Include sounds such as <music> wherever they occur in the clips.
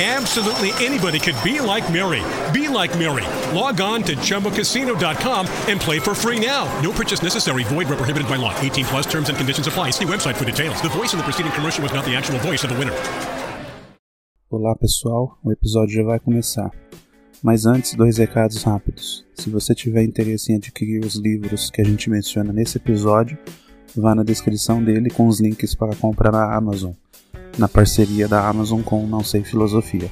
Absolutely anybody could be like Mary. Be like Mary. Log on to ChumboCasino.com and play for free now. No purchase necessary. Void where prohibited by law. 18 plus terms and conditions apply. See website for details. The voice in the preceding commercial was not the actual voice of the winner. Olá pessoal, o episódio já vai começar. Mas antes, dois recados rápidos. Se você tiver interesse em adquirir os livros que a gente menciona nesse episódio, vá na descrição dele com os links para comprar na Amazon, na parceria da Amazon com Não Sei Filosofia.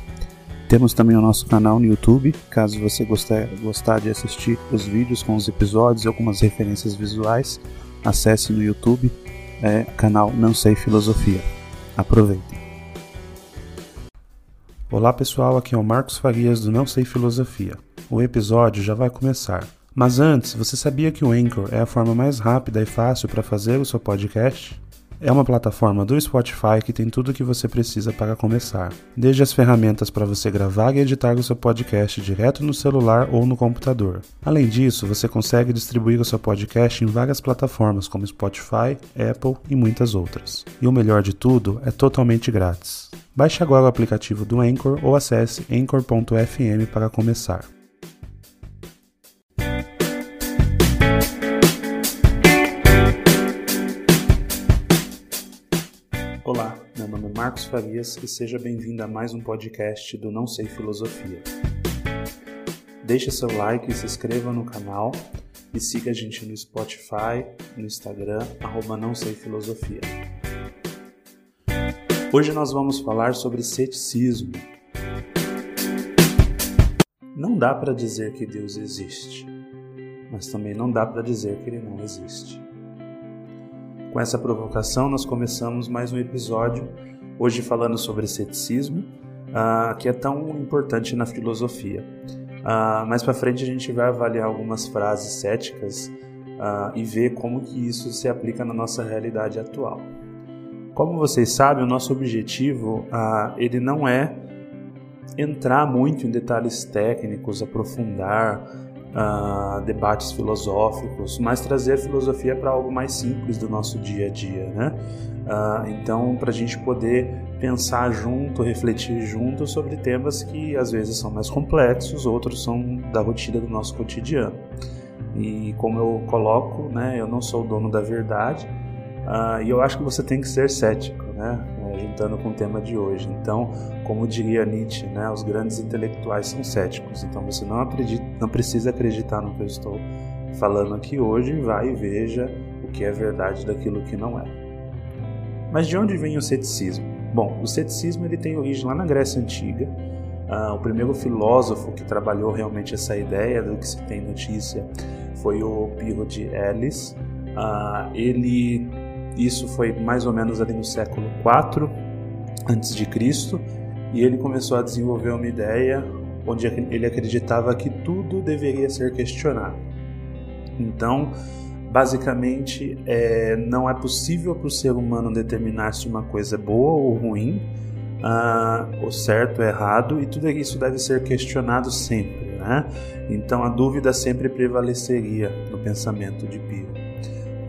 Temos também o nosso canal no YouTube, caso você gostar, gostar de assistir os vídeos com os episódios e algumas referências visuais, acesse no YouTube, é canal Não Sei Filosofia. Aproveitem! Olá pessoal, aqui é o Marcos Farias do Não Sei Filosofia. O episódio já vai começar. Mas antes, você sabia que o Anchor é a forma mais rápida e fácil para fazer o seu podcast? É uma plataforma do Spotify que tem tudo o que você precisa para começar, desde as ferramentas para você gravar e editar o seu podcast direto no celular ou no computador. Além disso, você consegue distribuir o seu podcast em várias plataformas como Spotify, Apple e muitas outras. E o melhor de tudo, é totalmente grátis. Baixe agora o aplicativo do Anchor ou acesse anchor.fm para começar. Marcos Farias e seja bem-vindo a mais um podcast do Não Sei Filosofia. Deixe seu like, se inscreva no canal e siga a gente no Spotify, no Instagram, arroba Não Sei Filosofia. Hoje nós vamos falar sobre ceticismo. Não dá para dizer que Deus existe, mas também não dá para dizer que ele não existe. Com essa provocação, nós começamos mais um episódio, hoje falando sobre ceticismo, uh, que é tão importante na filosofia. Uh, mais para frente a gente vai avaliar algumas frases céticas uh, e ver como que isso se aplica na nossa realidade atual. Como vocês sabem, o nosso objetivo ele não é entrar muito em detalhes técnicos, aprofundar ah, debates filosóficos, mas trazer a filosofia para algo mais simples do nosso dia a dia, né? Ah, então, para a gente poder pensar junto, refletir junto sobre temas que às vezes são mais complexos, outros são da rotina do nosso cotidiano. E como eu coloco, né, eu não sou o dono da verdade, Uh, e eu acho que você tem que ser cético, né? É, juntando com o tema de hoje. Então, como diria Nietzsche, né? Os grandes intelectuais são céticos. Então, você não acredita, não precisa acreditar no que eu estou falando aqui hoje. Vai e veja o que é verdade daquilo que não é. Mas de onde vem o ceticismo? Bom, o ceticismo ele tem origem lá na Grécia antiga. Uh, o primeiro filósofo que trabalhou realmente essa ideia do que se tem notícia foi o Pirro de Elis. Uh, ele isso foi mais ou menos ali no século IV antes de Cristo, e ele começou a desenvolver uma ideia onde ele acreditava que tudo deveria ser questionado. Então, basicamente, é, não é possível para o ser humano determinar se uma coisa é boa ou ruim, ah, o certo ou errado, e tudo isso deve ser questionado sempre. Né? Então, a dúvida sempre prevaleceria no pensamento de Pio.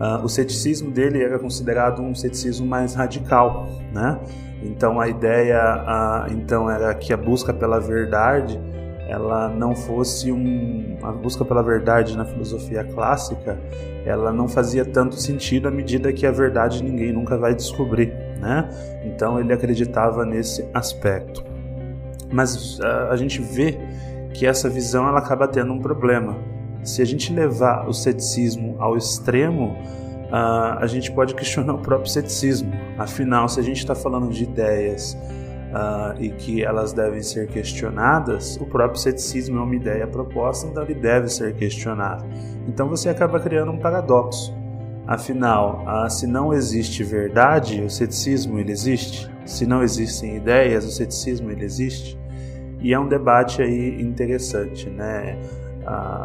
Uh, o ceticismo dele era considerado um ceticismo mais radical, né? Então a ideia, uh, então era que a busca pela verdade, ela não fosse um, a busca pela verdade na filosofia clássica, ela não fazia tanto sentido à medida que a verdade ninguém nunca vai descobrir, né? Então ele acreditava nesse aspecto. Mas uh, a gente vê que essa visão ela acaba tendo um problema se a gente levar o ceticismo ao extremo, uh, a gente pode questionar o próprio ceticismo. Afinal, se a gente está falando de ideias uh, e que elas devem ser questionadas, o próprio ceticismo é uma ideia proposta, então ele deve ser questionado. Então você acaba criando um paradoxo. Afinal, uh, se não existe verdade, o ceticismo ele existe. Se não existem ideias, o ceticismo ele existe. E é um debate aí interessante, né?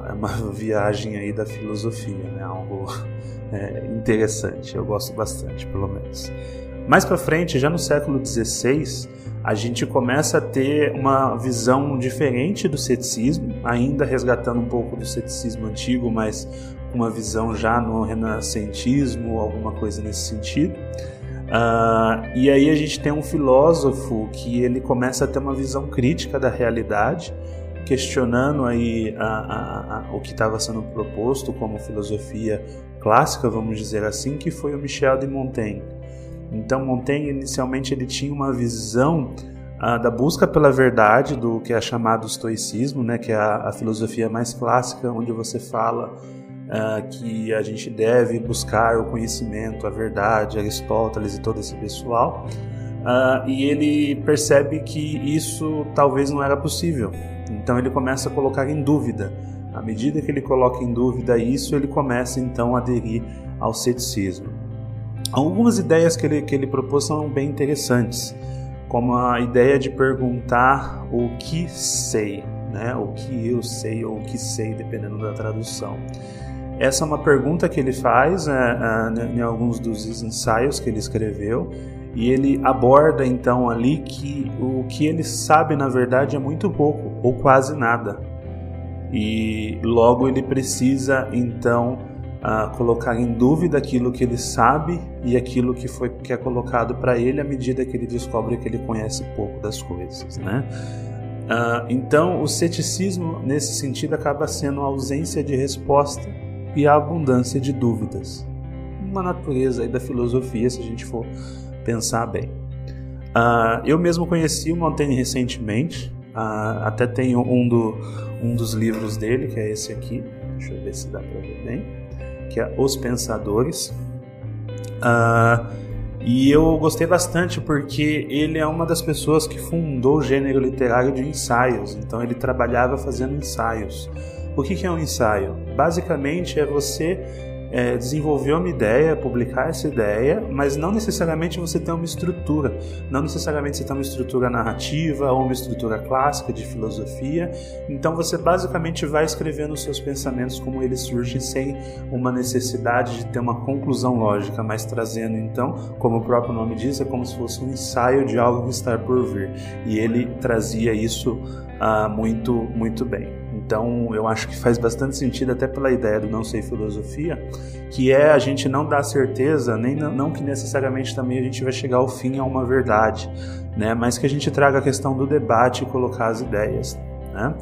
é uma <laughs> viagem aí da filosofia, né? Algo é, interessante. Eu gosto bastante, pelo menos. Mais para frente, já no século XVI, a gente começa a ter uma visão diferente do ceticismo, ainda resgatando um pouco do ceticismo antigo, mas uma visão já no renascentismo, alguma coisa nesse sentido. Uh, e aí a gente tem um filósofo que ele começa a ter uma visão crítica da realidade, questionando aí a, a, a, o que estava sendo proposto como filosofia clássica, vamos dizer assim, que foi o Michel de Montaigne. Então Montaigne inicialmente ele tinha uma visão uh, da busca pela verdade, do que é chamado estoicismo, né, que é a, filosofia mais clássica, onde você fala uh, que a gente deve buscar o conhecimento, a verdade, Aristóteles e todo esse pessoal. Uh, e ele percebe que isso talvez não era possível. Então ele começa a colocar em dúvida. À medida que ele coloca em dúvida isso, ele começa então a aderir ao ceticismo. Algumas ideias que ele, que ele propôs são bem interessantes, como a ideia de perguntar o que sei, né? o que eu sei ou o que sei, dependendo da tradução. Essa é uma pergunta que ele faz né, em alguns dos ensaios que ele escreveu e ele aborda então ali que o que ele sabe na verdade é muito pouco ou quase nada. E logo ele precisa então uh, colocar em dúvida aquilo que ele sabe e aquilo que foi que é colocado para ele à medida que ele descobre que ele conhece pouco das coisas, né? Uh, então o ceticismo nesse sentido acaba sendo a ausência de resposta e a abundância de dúvidas. Uma natureza da filosofia, se a gente for pensar bem. Uh, eu mesmo conheci o Montaigne recentemente, uh, até tenho um, do, um dos livros dele, que é esse aqui, deixa eu ver se dá para ver bem, que é Os Pensadores. Uh, e eu gostei bastante porque ele é uma das pessoas que fundou o gênero literário de ensaios, então ele trabalhava fazendo ensaios. O que é um ensaio? Basicamente é você é, desenvolver uma ideia, publicar essa ideia, mas não necessariamente você tem uma estrutura, não necessariamente você tem uma estrutura narrativa ou uma estrutura clássica de filosofia. Então você basicamente vai escrevendo os seus pensamentos como eles surgem, sem uma necessidade de ter uma conclusão lógica, mas trazendo então, como o próprio nome diz, é como se fosse um ensaio de algo que está por vir. E ele trazia isso uh, muito, muito bem. Então, eu acho que faz bastante sentido, até pela ideia do não sei filosofia, que é a gente não dar certeza, nem não que necessariamente também a gente vai chegar ao fim a uma verdade, né? mas que a gente traga a questão do debate e colocar as ideias. Né?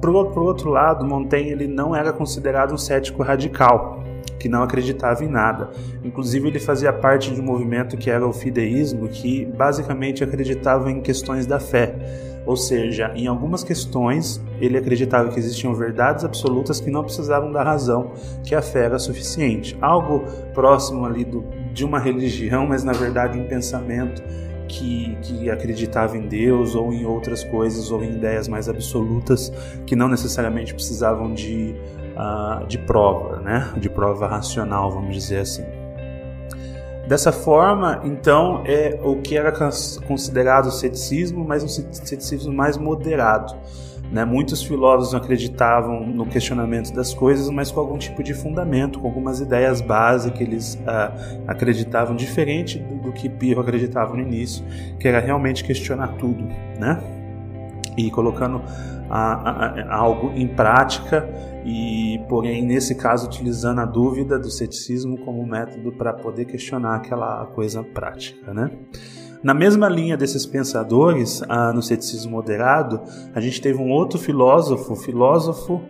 Por, por outro lado, Montaigne ele não era considerado um cético radical, que não acreditava em nada. Inclusive, ele fazia parte de um movimento que era o fideísmo, que basicamente acreditava em questões da fé. Ou seja, em algumas questões ele acreditava que existiam verdades absolutas que não precisavam da razão, que a fé era suficiente. Algo próximo ali do, de uma religião, mas na verdade um pensamento que, que acreditava em Deus ou em outras coisas ou em ideias mais absolutas que não necessariamente precisavam de, uh, de prova, né? de prova racional, vamos dizer assim. Dessa forma, então, é o que era considerado ceticismo, mas um ceticismo mais moderado. Né? Muitos filósofos acreditavam no questionamento das coisas, mas com algum tipo de fundamento, com algumas ideias básicas que eles ah, acreditavam, diferente do, que Pirro acreditava no início, que era realmente questionar tudo, né? E colocando a, a, a algo em prática e, porém, nesse caso, utilizando a dúvida do ceticismo como método para poder questionar aquela coisa prática, né? Na mesma linha desses pensadores, ah, no ceticismo moderado, a gente teve um outro filósofo, filósofo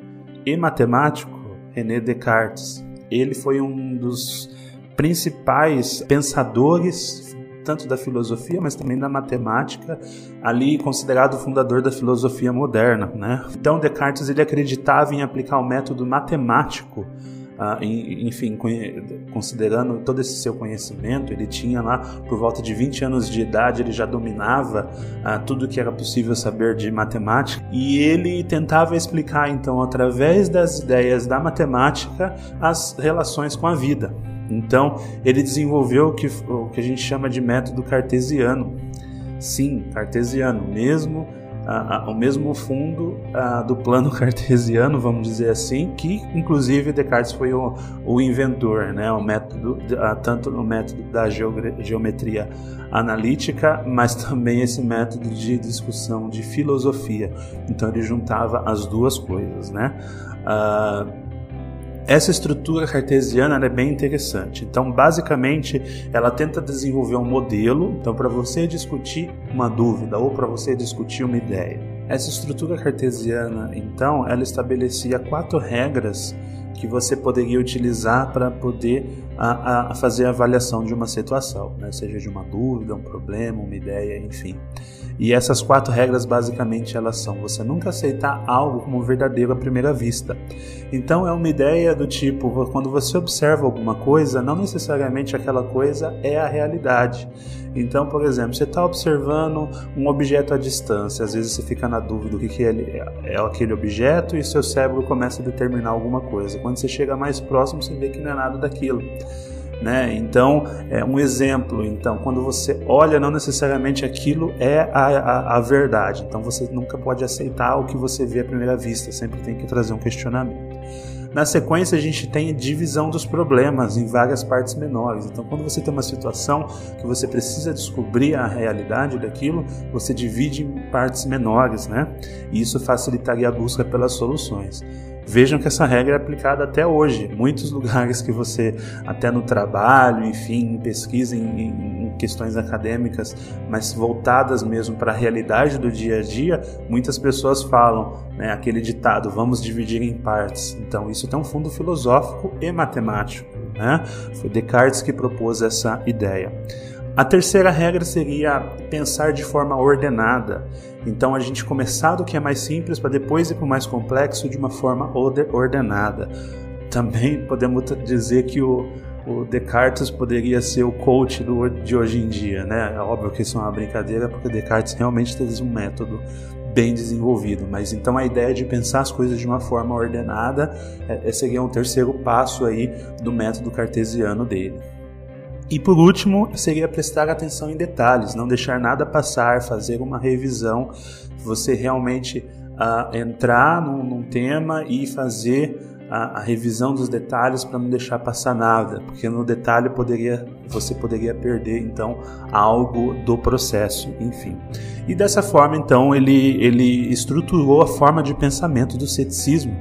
e matemático, René Descartes. Ele foi um dos principais pensadores tanto da filosofia, mas também da matemática, ali considerado o fundador da filosofia moderna. Né? Então, Descartes ele acreditava em aplicar o método matemático ah, enfim, considerando todo esse seu conhecimento, ele tinha lá por volta de 20 anos de idade, ele já dominava ah, tudo que era possível saber de matemática e ele tentava explicar então através das ideias da matemática as relações com a vida. Então, ele desenvolveu o que, o que a gente chama de método cartesiano. Sim, cartesiano, mesmo o mesmo fundo do plano <laughs> cartesiano, vamos dizer assim, que inclusive Descartes foi o, o inventor, né? O método, tanto no método da geometria analítica, mas também esse método de discussão de filosofia. Então ele juntava as duas coisas, né? Essa estrutura cartesiana é bem interessante. Então, basicamente, ela tenta desenvolver um modelo, então para você discutir uma dúvida ou para você discutir uma ideia. Essa estrutura cartesiana, então, ela estabelecia quatro regras que você poderia utilizar para poder a, a, fazer a avaliação de uma situação, né? seja de uma dúvida, um problema, uma ideia, enfim. E essas quatro regras basicamente elas são: você nunca aceitar algo como verdadeiro à primeira vista. Então é uma ideia do tipo, quando você observa alguma coisa, não necessariamente aquela coisa é a realidade. Então, por exemplo, você está observando um objeto à distância, às vezes você fica na dúvida do que, que é, é aquele objeto e seu cérebro começa a determinar alguma coisa. Quando você chega mais próximo, você vê que não é nada daquilo. Né? Então, é um exemplo. Então, quando você olha, não necessariamente aquilo é a, a, a, verdade. Então, você nunca pode aceitar o que você vê à primeira vista. Sempre tem que trazer um questionamento. Na sequência, a gente tem divisão dos problemas em várias partes menores. Então, quando você tem uma situação que você precisa descobrir a realidade daquilo, você divide em partes menores, né? E isso facilitaria a busca pelas soluções. Vejam que essa regra é aplicada até hoje. Muitos lugares que você, até no trabalho, enfim, em pesquisa, em, em questões acadêmicas, mas voltadas mesmo para a realidade do dia a dia, muitas pessoas falam né, aquele ditado: vamos dividir em partes. Então, isso tem um fundo filosófico e matemático. Né? Foi Descartes que propôs essa ideia. A terceira regra seria pensar de forma ordenada. Então a gente começar do que é mais simples para depois ir para o mais complexo de uma forma ordenada. Também podemos dizer que o, o Descartes poderia ser o coach do, de hoje em dia, né? É óbvio que isso é uma brincadeira, porque Descartes realmente teve um método bem desenvolvido, mas então a ideia de pensar as coisas de uma forma ordenada é, seria um terceiro passo aí do método cartesiano dele. E por último, seria prestar atenção em detalhes, não deixar nada passar, fazer uma revisão, você realmente uh, entrar num, num, tema e fazer a, a revisão dos detalhes para não deixar passar nada, porque no detalhe poderia, você poderia perder então algo do processo, enfim. E dessa forma, então, ele, ele estruturou a forma de pensamento do ceticismo.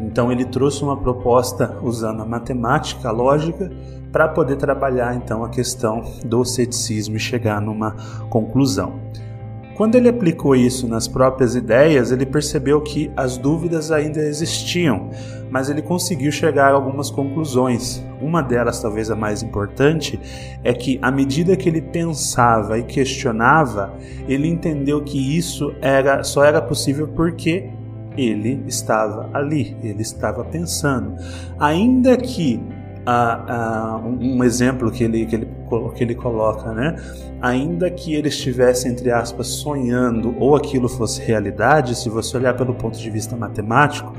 Então, ele trouxe uma proposta usando a matemática, a lógica para poder trabalhar então a questão do ceticismo e chegar numa conclusão. Quando ele aplicou isso nas próprias ideias, ele percebeu que as dúvidas ainda existiam, mas ele conseguiu chegar a algumas conclusões. Uma delas, talvez a mais importante, é que à medida que ele pensava e questionava, ele entendeu que isso era só era possível porque ele estava ali, ele estava pensando. Ainda que um exemplo que ele, que, ele, que ele coloca, né? Ainda que ele estivesse, entre aspas, sonhando ou aquilo fosse realidade, se você olhar pelo ponto de vista matemático,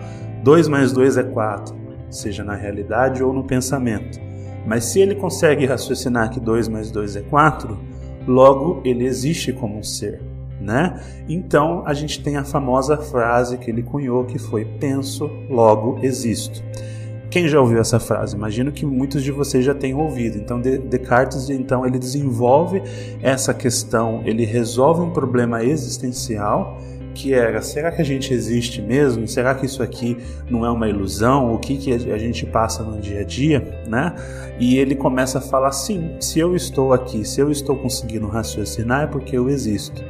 2 mais 2 é 4, seja na realidade ou no pensamento. Mas se ele consegue raciocinar que 2 mais 2 é 4, logo ele existe como um ser. Né? Então a gente tem a famosa frase que ele cunhou que foi penso, logo existo. Quem já ouviu essa frase? Imagino que muitos de vocês já tenham ouvido. Então, Descartes, então, ele desenvolve essa questão, ele resolve um problema existencial que era: será que a gente existe mesmo? Será que isso aqui não é uma ilusão? O que, que a gente passa no dia a dia, né? E ele começa a falar: sim, se eu estou aqui, se eu estou conseguindo raciocinar, é porque eu existo.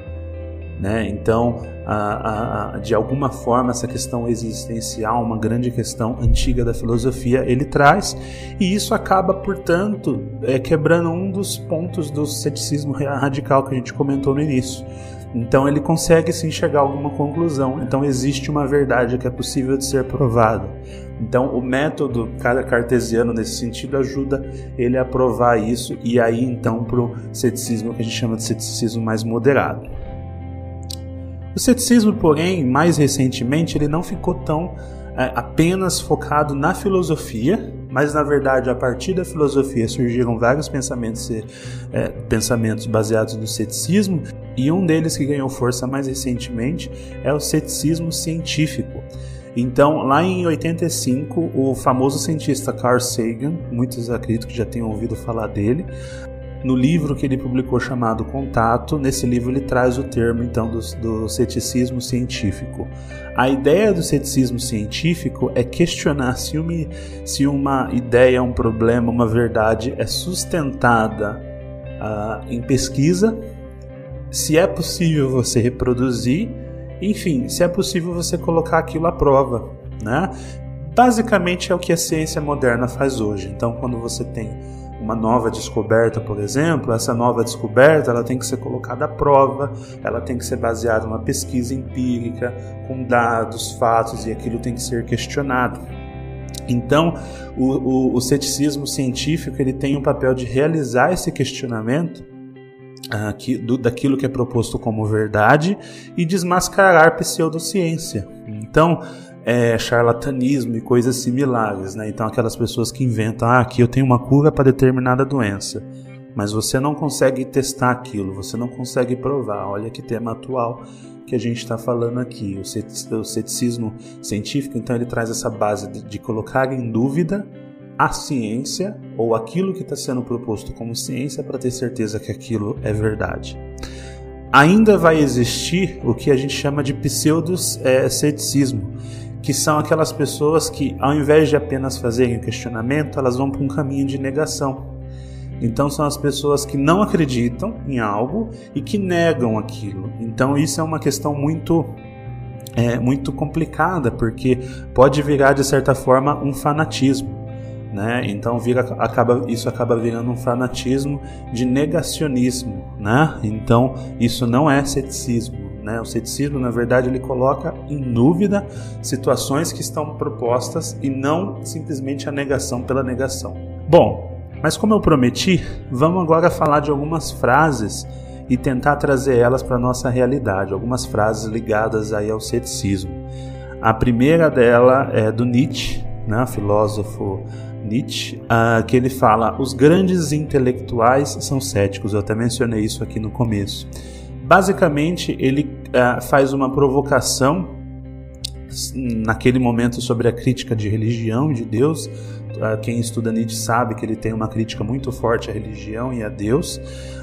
Né? Então, a, a, de alguma forma, essa questão existencial, uma grande questão antiga da filosofia, ele traz, e isso acaba, portanto, é, quebrando um dos pontos do ceticismo radical que a gente comentou no início. Então ele consegue se enxergar alguma conclusão. Então existe uma verdade que é possível de ser provada. Então o método cartesiano nesse sentido ajuda ele a provar isso e aí então para o ceticismo que a gente chama de ceticismo mais moderado. O ceticismo, porém, mais recentemente, ele não ficou tão é, apenas focado na filosofia, mas na verdade a partir da filosofia surgiram vários pensamentos, é, pensamentos baseados no ceticismo e um deles que ganhou força mais recentemente é o ceticismo científico. Então, lá em 85, o famoso cientista Carl Sagan, muitos acredito que já tenham ouvido falar dele, no livro que ele publicou chamado Contato, nesse livro ele traz o termo então do, do ceticismo científico. A ideia do ceticismo científico é questionar se uma, se uma ideia, um problema, uma verdade é sustentada uh, em pesquisa, se é possível você reproduzir, enfim, se é possível você colocar aquilo à prova, né? Basicamente é o que a ciência moderna faz hoje. Então, quando você tem uma nova descoberta, por exemplo, essa nova descoberta ela tem que ser colocada à prova, ela tem que ser baseada numa pesquisa empírica, com dados, fatos e aquilo tem que ser questionado. Então, o, o, o ceticismo científico ele tem o papel de realizar esse questionamento uh, que, do, daquilo que é proposto como verdade e desmascarar pseudociência. Então, é, charlatanismo e coisas similares, né? Então aquelas pessoas que inventam, ah, aqui eu tenho uma cura para determinada doença, mas você não consegue testar aquilo, você não consegue provar. Olha que tema atual que a gente está falando aqui, o ceticismo científico. Então ele traz essa base de, de colocar em dúvida a ciência ou aquilo que está sendo proposto como ciência para ter certeza que aquilo é verdade ainda vai existir o que a gente chama de pseudo-ceticismo, que são aquelas pessoas que, ao invés de apenas fazerem o questionamento, elas vão para um caminho de negação. Então, são as pessoas que não acreditam em algo e que negam aquilo. Então, isso é uma questão muito é, muito complicada, porque pode virar, de certa forma, um fanatismo. Né? Então vira, acaba, isso acaba virando um fanatismo de negacionismo, né? Então isso não é ceticismo, né? O ceticismo, na verdade, ele coloca em dúvida situações que estão propostas e não simplesmente a negação pela negação. Bom, mas como eu prometi, vamos agora falar de algumas frases e tentar trazer elas para a nossa realidade, algumas frases ligadas aí ao ceticismo. A primeira dela é do Nietzsche, né, filósofo Nietzsche, uh, que ele fala: os grandes intelectuais são céticos. Eu até mencionei isso aqui no começo. Basicamente, ele uh, faz uma provocação naquele momento sobre a crítica de religião e de Deus. Uh, quem estuda Nietzsche sabe que ele tem uma crítica muito forte à religião e a Deus.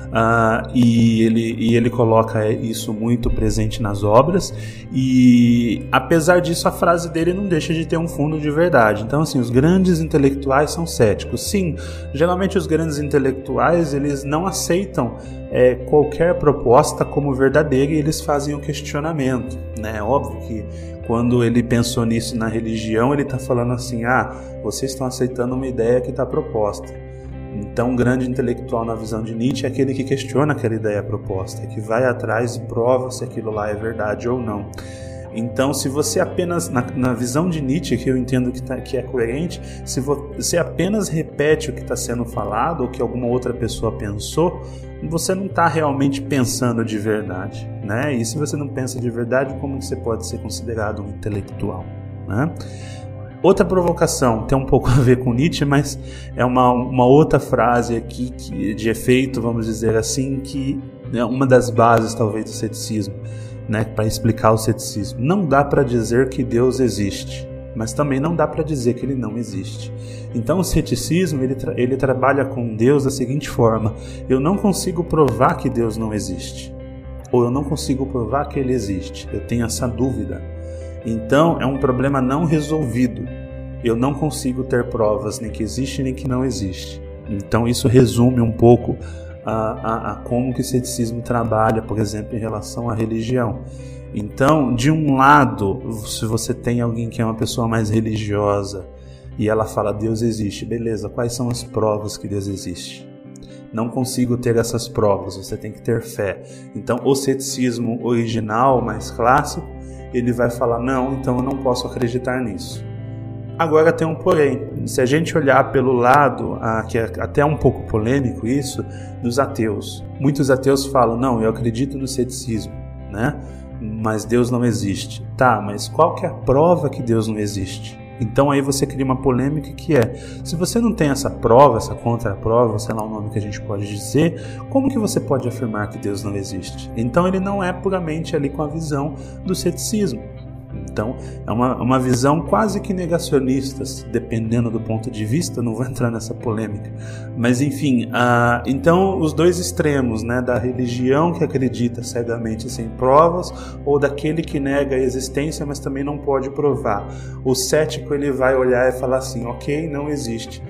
Uh, e, ele, e ele coloca isso muito presente nas obras. E apesar disso, a frase dele não deixa de ter um fundo de verdade. Então, assim, os grandes intelectuais são céticos. Sim, geralmente os grandes intelectuais eles não aceitam é, qualquer proposta como verdadeira e eles fazem o questionamento. Né? Óbvio que quando ele pensou nisso na religião, ele está falando assim: ah, vocês estão aceitando uma ideia que está proposta. Então, um grande intelectual na visão de Nietzsche é aquele que questiona aquela ideia proposta, que vai atrás e prova se aquilo lá é verdade ou não. Então, se você apenas, na, na visão de Nietzsche, que eu entendo que, tá, que é coerente, se você apenas repete o que está sendo falado ou que alguma outra pessoa pensou, você não está realmente pensando de verdade. Né? E se você não pensa de verdade, como você pode ser considerado um intelectual? Né? Outra provocação, tem um pouco a ver com Nietzsche, mas é uma, uma outra frase aqui que, de efeito, vamos dizer assim, que é uma das bases talvez do ceticismo, né, para explicar o ceticismo. Não dá para dizer que Deus existe, mas também não dá para dizer que ele não existe. Então o ceticismo ele, tra ele trabalha com Deus da seguinte forma: eu não consigo provar que Deus não existe, ou eu não consigo provar que ele existe. Eu tenho essa dúvida. Então é um problema não resolvido. Eu não consigo ter provas nem que existe nem que não existe. Então isso resume um pouco a, a, a como que o ceticismo trabalha, por exemplo, em relação à religião. Então, de um lado, se você tem alguém que é uma pessoa mais religiosa e ela fala Deus existe, beleza, quais são as provas que Deus existe? não consigo ter essas provas, você tem que ter fé. Então, o ceticismo original, mais clássico, ele vai falar: não, então eu não posso acreditar nisso. Agora tem um porém. Se a gente olhar pelo lado, ah, que é até um pouco polêmico isso, dos ateus. Muitos ateus falam: não, eu acredito no ceticismo, né? Mas Deus não existe. Tá, mas qual que é a prova que Deus não existe? Então aí você cria uma polêmica que é, se você não tem essa prova, essa contraprova, sei lá o nome que a gente pode dizer, como que você pode afirmar que Deus não existe? Então ele não é puramente ali com a visão do ceticismo. Então, é uma, uma visão quase que negacionista, dependendo do ponto de vista, não vou <laughs> entrar nessa polêmica. Mas, enfim, então os dois extremos, né, da religião que acredita cegamente sem provas, ou daquele que nega a existência, mas também não pode provar. O cético ele vai olhar e falar assim: ok, não existe.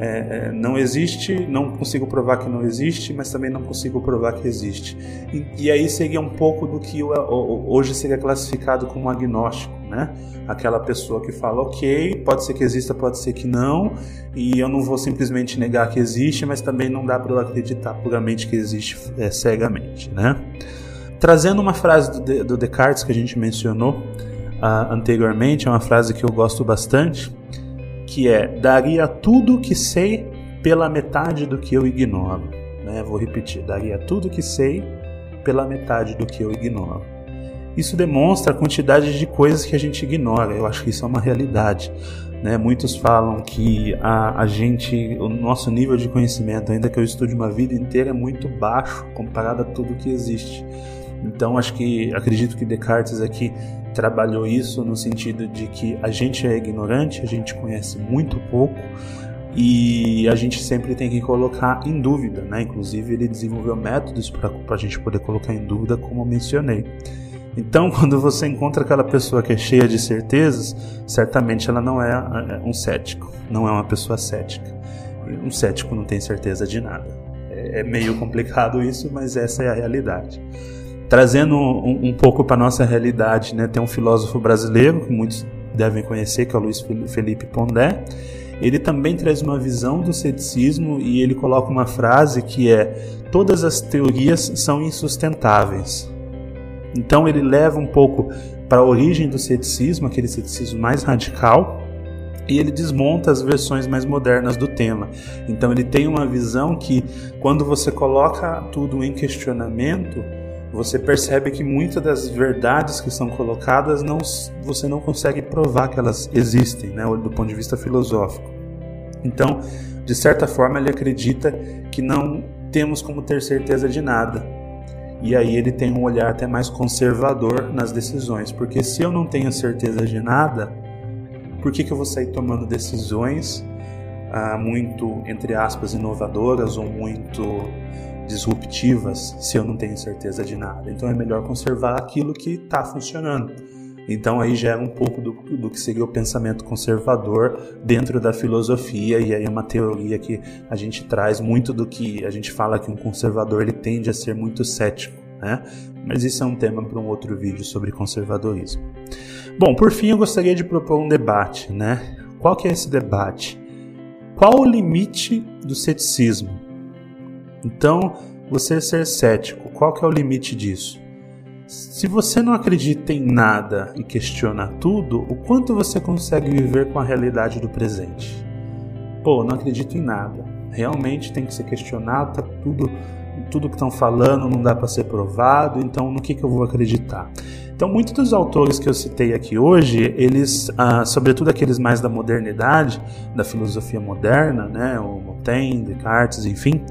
É, é, não existe, não consigo provar que não existe, mas também não consigo provar que existe. E, e aí seria um pouco do que hoje seria classificado como agnóstico, né? Aquela pessoa que fala, ok, pode ser que exista, pode ser que não, e eu não vou simplesmente negar que existe, mas também não dá para eu acreditar puramente que existe é, cegamente, né? Trazendo uma frase do, do Descartes que a gente mencionou uh, anteriormente, é uma frase que eu gosto bastante, que é: daria tudo que sei pela metade do que eu ignoro. Né? Vou repetir: daria tudo que sei pela metade do que eu ignoro. Isso demonstra a quantidade de coisas que a gente ignora. Eu acho que isso é uma realidade. Né? Muitos falam que a, a gente, o nosso nível de conhecimento, ainda que eu estude uma vida inteira, é muito baixo comparado a tudo que existe. Então acho que acredito que Descartes aqui trabalhou isso no sentido de que a gente é ignorante, a gente conhece muito pouco e a gente sempre tem que colocar em dúvida, né? Inclusive ele desenvolveu métodos para a gente poder colocar em dúvida, como eu mencionei. Então, <laughs> quando você encontra aquela pessoa que é cheia de certezas, certamente ela não é, é um cético, não é uma pessoa cética. Um cético não tem certeza de nada. É, é meio complicado isso, mas essa é a realidade trazendo um, um pouco para nossa realidade, né? Tem um filósofo brasileiro que muitos devem conhecer, que é o Luiz Felipe Pondé. Ele também traz uma visão do ceticismo e ele coloca uma frase que é: todas as teorias são insustentáveis. Então ele leva um pouco para a origem do ceticismo, aquele ceticismo mais radical, e ele desmonta as versões mais modernas do tema. Então ele tem uma visão que quando você coloca tudo em questionamento, você percebe que muitas das verdades que são colocadas não, você não consegue provar que elas existem, né, do ponto de vista filosófico. Então, de certa forma, ele acredita que não temos como ter certeza de nada. E aí ele tem um olhar até mais conservador nas decisões, porque se eu não tenho certeza de nada, por que, que eu vou sair tomando decisões ah, muito, entre aspas, inovadoras ou muito disruptivas se eu não tenho certeza de nada. Então é melhor conservar aquilo que está funcionando. Então aí gera um pouco do, do, que seria o pensamento conservador dentro da filosofia e aí é uma teoria que a gente traz muito do que a gente fala que um conservador ele tende a ser muito cético, né? Mas isso é um tema para um outro vídeo sobre conservadorismo. Bom, por fim eu gostaria de propor um debate, né? Qual que é esse debate? Qual o limite do ceticismo? Então, você ser cético, qual que é o limite disso? Se você não acredita em nada e questiona tudo, o quanto você consegue viver com a realidade do presente? Pô, não acredito em nada. Realmente tem que ser questionado, tá tudo tudo que estão falando não dá para ser provado, então no que, que eu vou acreditar? Então, muitos dos autores que eu citei aqui hoje, eles, ah, sobretudo aqueles mais da modernidade, da filosofia moderna, né, o Montaigne, Descartes, enfim,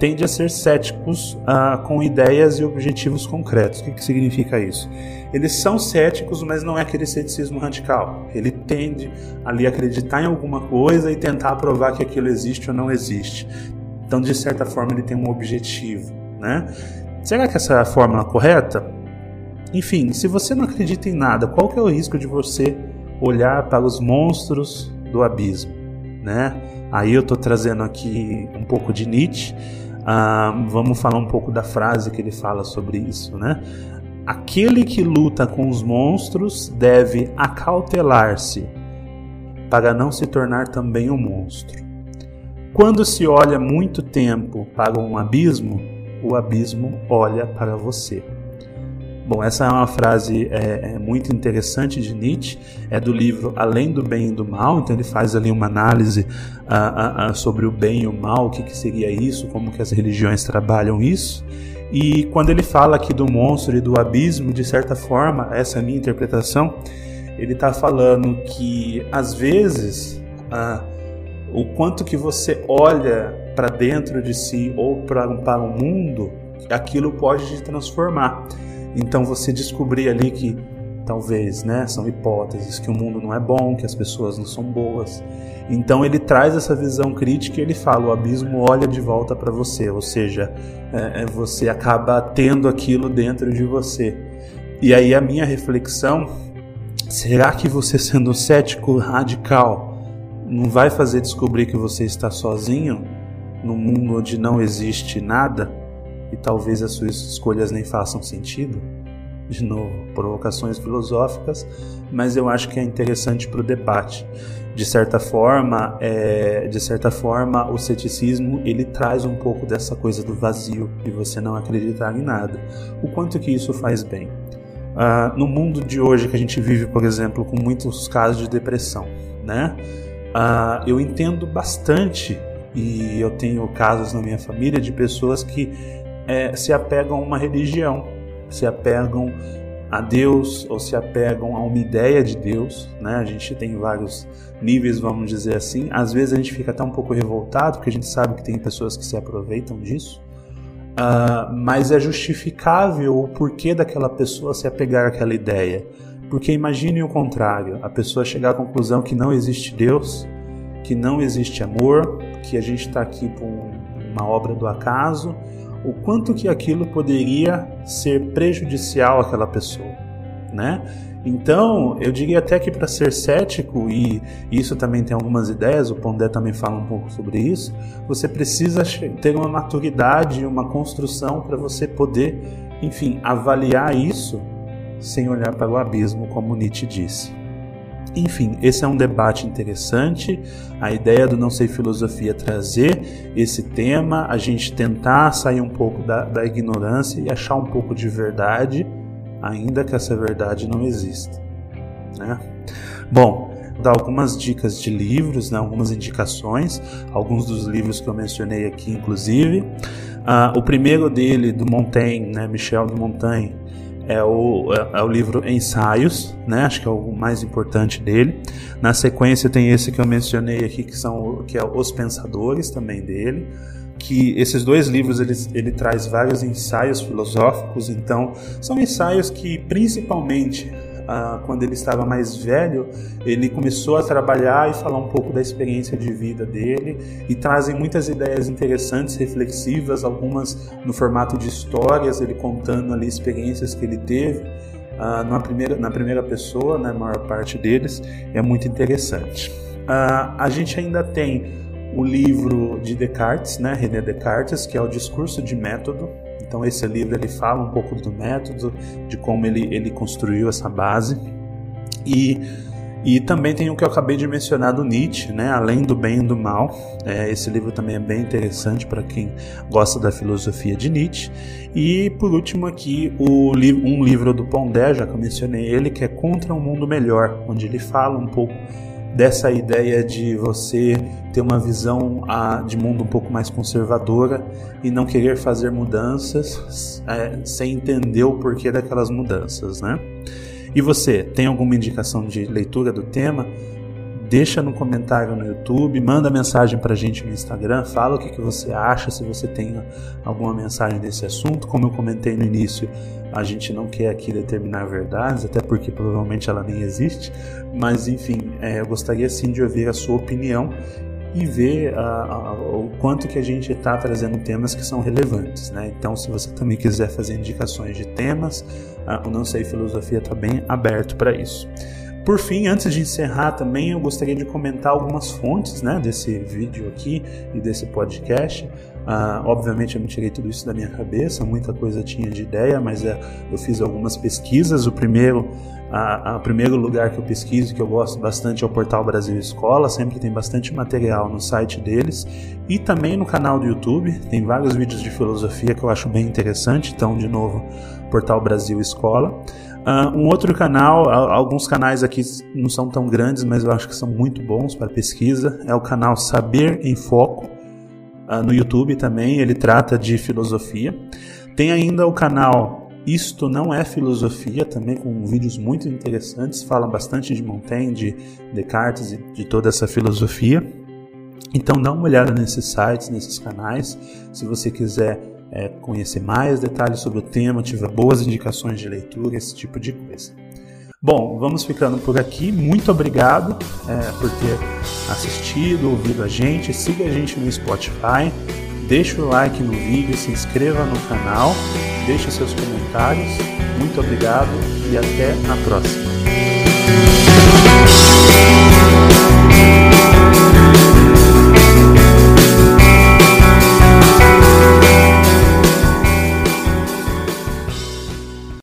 tende a ser céticos uh, com ideias e objetivos concretos. O que, que significa isso? Eles são céticos, mas não é aquele ceticismo radical. Ele tende ali a acreditar em alguma coisa e tentar provar que aquilo existe ou não existe. Então, de certa forma, ele tem um objetivo, né? Será que essa é a fórmula correta? Enfim, se você não acredita em nada, qual que é o risco de você olhar para os monstros do abismo, né? Aí eu estou trazendo aqui um pouco de Nietzsche, ah, vamos falar um pouco da frase que ele fala sobre isso, né? Aquele que luta com os monstros deve acautelar-se para não se tornar também um monstro. quando se olha muito tempo para um abismo, o abismo olha para você. Bom, essa é uma frase é, é, muito interessante de Nietzsche, é do livro Além do Bem e do Mal, então ele faz ali uma análise uh, uh, uh, sobre o bem e o mal, o que, que seria isso, como que as religiões trabalham isso. E quando ele fala aqui do monstro e do abismo, de certa forma, essa é a minha interpretação, ele está falando que às vezes o quanto que você olha para dentro de si ou para o mundo, aquilo pode te transformar. Então você descobrir ali que talvez, né, são hipóteses que o mundo não é bom, que as pessoas não são boas. Então ele traz essa visão crítica e ele fala: o abismo olha de volta para você, ou seja, é, é, você acaba tendo aquilo dentro de você. E aí a minha reflexão: será que você sendo cético radical não vai fazer descobrir que você está sozinho num mundo onde não existe nada? E talvez as suas escolhas nem façam sentido. De novo, provocações filosóficas, mas eu acho que é interessante para o debate. De certa forma, é, de certa forma, o ceticismo ele traz um pouco dessa coisa do vazio e você não acreditar em nada. O quanto que isso faz bem? Uh, no mundo de hoje que a gente vive, por exemplo, com muitos casos de depressão, né? Uh, eu entendo bastante e eu tenho casos na minha família de pessoas que é, se apegam a uma religião, se apegam a Deus ou se apegam a uma ideia de Deus, né? A gente tem vários níveis, vamos dizer assim. Às vezes a gente fica até um pouco revoltado, porque a gente sabe que tem pessoas que se aproveitam disso. Uh, mas é justificável o porquê daquela pessoa se apegar àquela ideia. Porque imagine o contrário, a pessoa chegar à conclusão que não existe Deus, que não existe amor, que a gente está aqui por uma obra do acaso o quanto que aquilo poderia ser prejudicial àquela pessoa, né? Então, eu diria até que para ser cético, e isso também tem algumas ideias, o Pondé também fala um pouco sobre isso, você precisa ter uma maturidade, uma construção para você poder, enfim, avaliar isso sem olhar para o abismo, como Nietzsche disse. Enfim, esse é um debate interessante. A ideia do Não Sei Filosofia é trazer esse tema, a gente tentar sair um pouco da, da ignorância e achar um pouco de verdade, ainda que essa verdade não exista. Né? Bom, dar algumas dicas de livros, né, algumas indicações, alguns dos livros que eu mencionei aqui, inclusive. Uh, o primeiro dele, do Montaigne, né, Michel de Montaigne, é o, é, é o livro Ensaios, né? Acho que é o mais importante dele. Na sequência tem esse que eu mencionei aqui, que são que é Os Pensadores também dele. Que esses dois livros ele, ele traz vários ensaios filosóficos, então são ensaios que principalmente ah, quando ele estava mais velho, ele começou a trabalhar e falar um pouco da experiência de vida dele e trazem muitas ideias interessantes, reflexivas, algumas no formato de histórias, ele contando ali experiências que ele teve. Uh, na, primeira, na primeira pessoa, na né, maior parte deles, é muito interessante. Uh, a gente ainda tem o livro de Descartes, né, René Descartes, que é o Discurso de Método, então esse livro ele fala um pouco do método, de como ele, ele construiu essa base. E, e também tem o que eu acabei de mencionar do Nietzsche, né? Além do bem e do mal. É, esse livro também é bem interessante para quem gosta da filosofia de Nietzsche. E por último aqui o um livro do Pondé, já que eu mencionei ele, que é Contra um Mundo Melhor, onde ele fala um pouco dessa ideia de você ter uma visão de mundo um pouco mais conservadora e não querer fazer mudanças é, sem entender o porquê daquelas mudanças, né? E você, tem alguma indicação de leitura do tema? Deixa no comentário no YouTube, manda mensagem para a gente no Instagram, fala o que, que você acha, se você tem alguma mensagem desse assunto. Como eu comentei no início, a gente não quer aqui determinar verdades, até porque provavelmente ela nem existe, mas enfim, é, eu gostaria sim de ouvir a sua opinião e ver o quanto que a gente está trazendo temas que são relevantes. Né? Então, se você também quiser fazer indicações de temas, o Não Sei Filosofia está bem aberto para isso. Por fim, antes de encerrar também, eu gostaria de comentar algumas fontes né, desse vídeo aqui e desse podcast. Uh, obviamente eu não tirei tudo isso da minha cabeça, muita coisa tinha de ideia, mas uh, eu fiz algumas pesquisas. O primeiro a, a, primeiro lugar que eu pesquiso, que eu gosto bastante, é o Portal Brasil Escola, sempre tem bastante material no site deles e também no canal do YouTube, tem vários vídeos de filosofia que eu acho bem interessante, então, de novo, Portal Brasil Escola. Uh, um outro canal, alguns canais aqui não são tão grandes, mas eu acho que são muito bons para pesquisa, é o canal Saber em Foco, uh, no YouTube também, ele trata de filosofia. Tem ainda o canal isto não é filosofia, também com vídeos muito interessantes, fala bastante de Montaigne, de Descartes e de toda essa filosofia. Então dá uma olhada nesses sites, nesses canais, se você quiser é, conhecer mais detalhes sobre o tema, tiver boas indicações de leitura, esse tipo de coisa. Bom, vamos ficando por aqui. Muito obrigado é, por ter assistido, ouvido a gente. Siga a gente no Spotify Deixe o like no vídeo, se inscreva no canal, deixe seus comentários. Muito obrigado e até a próxima.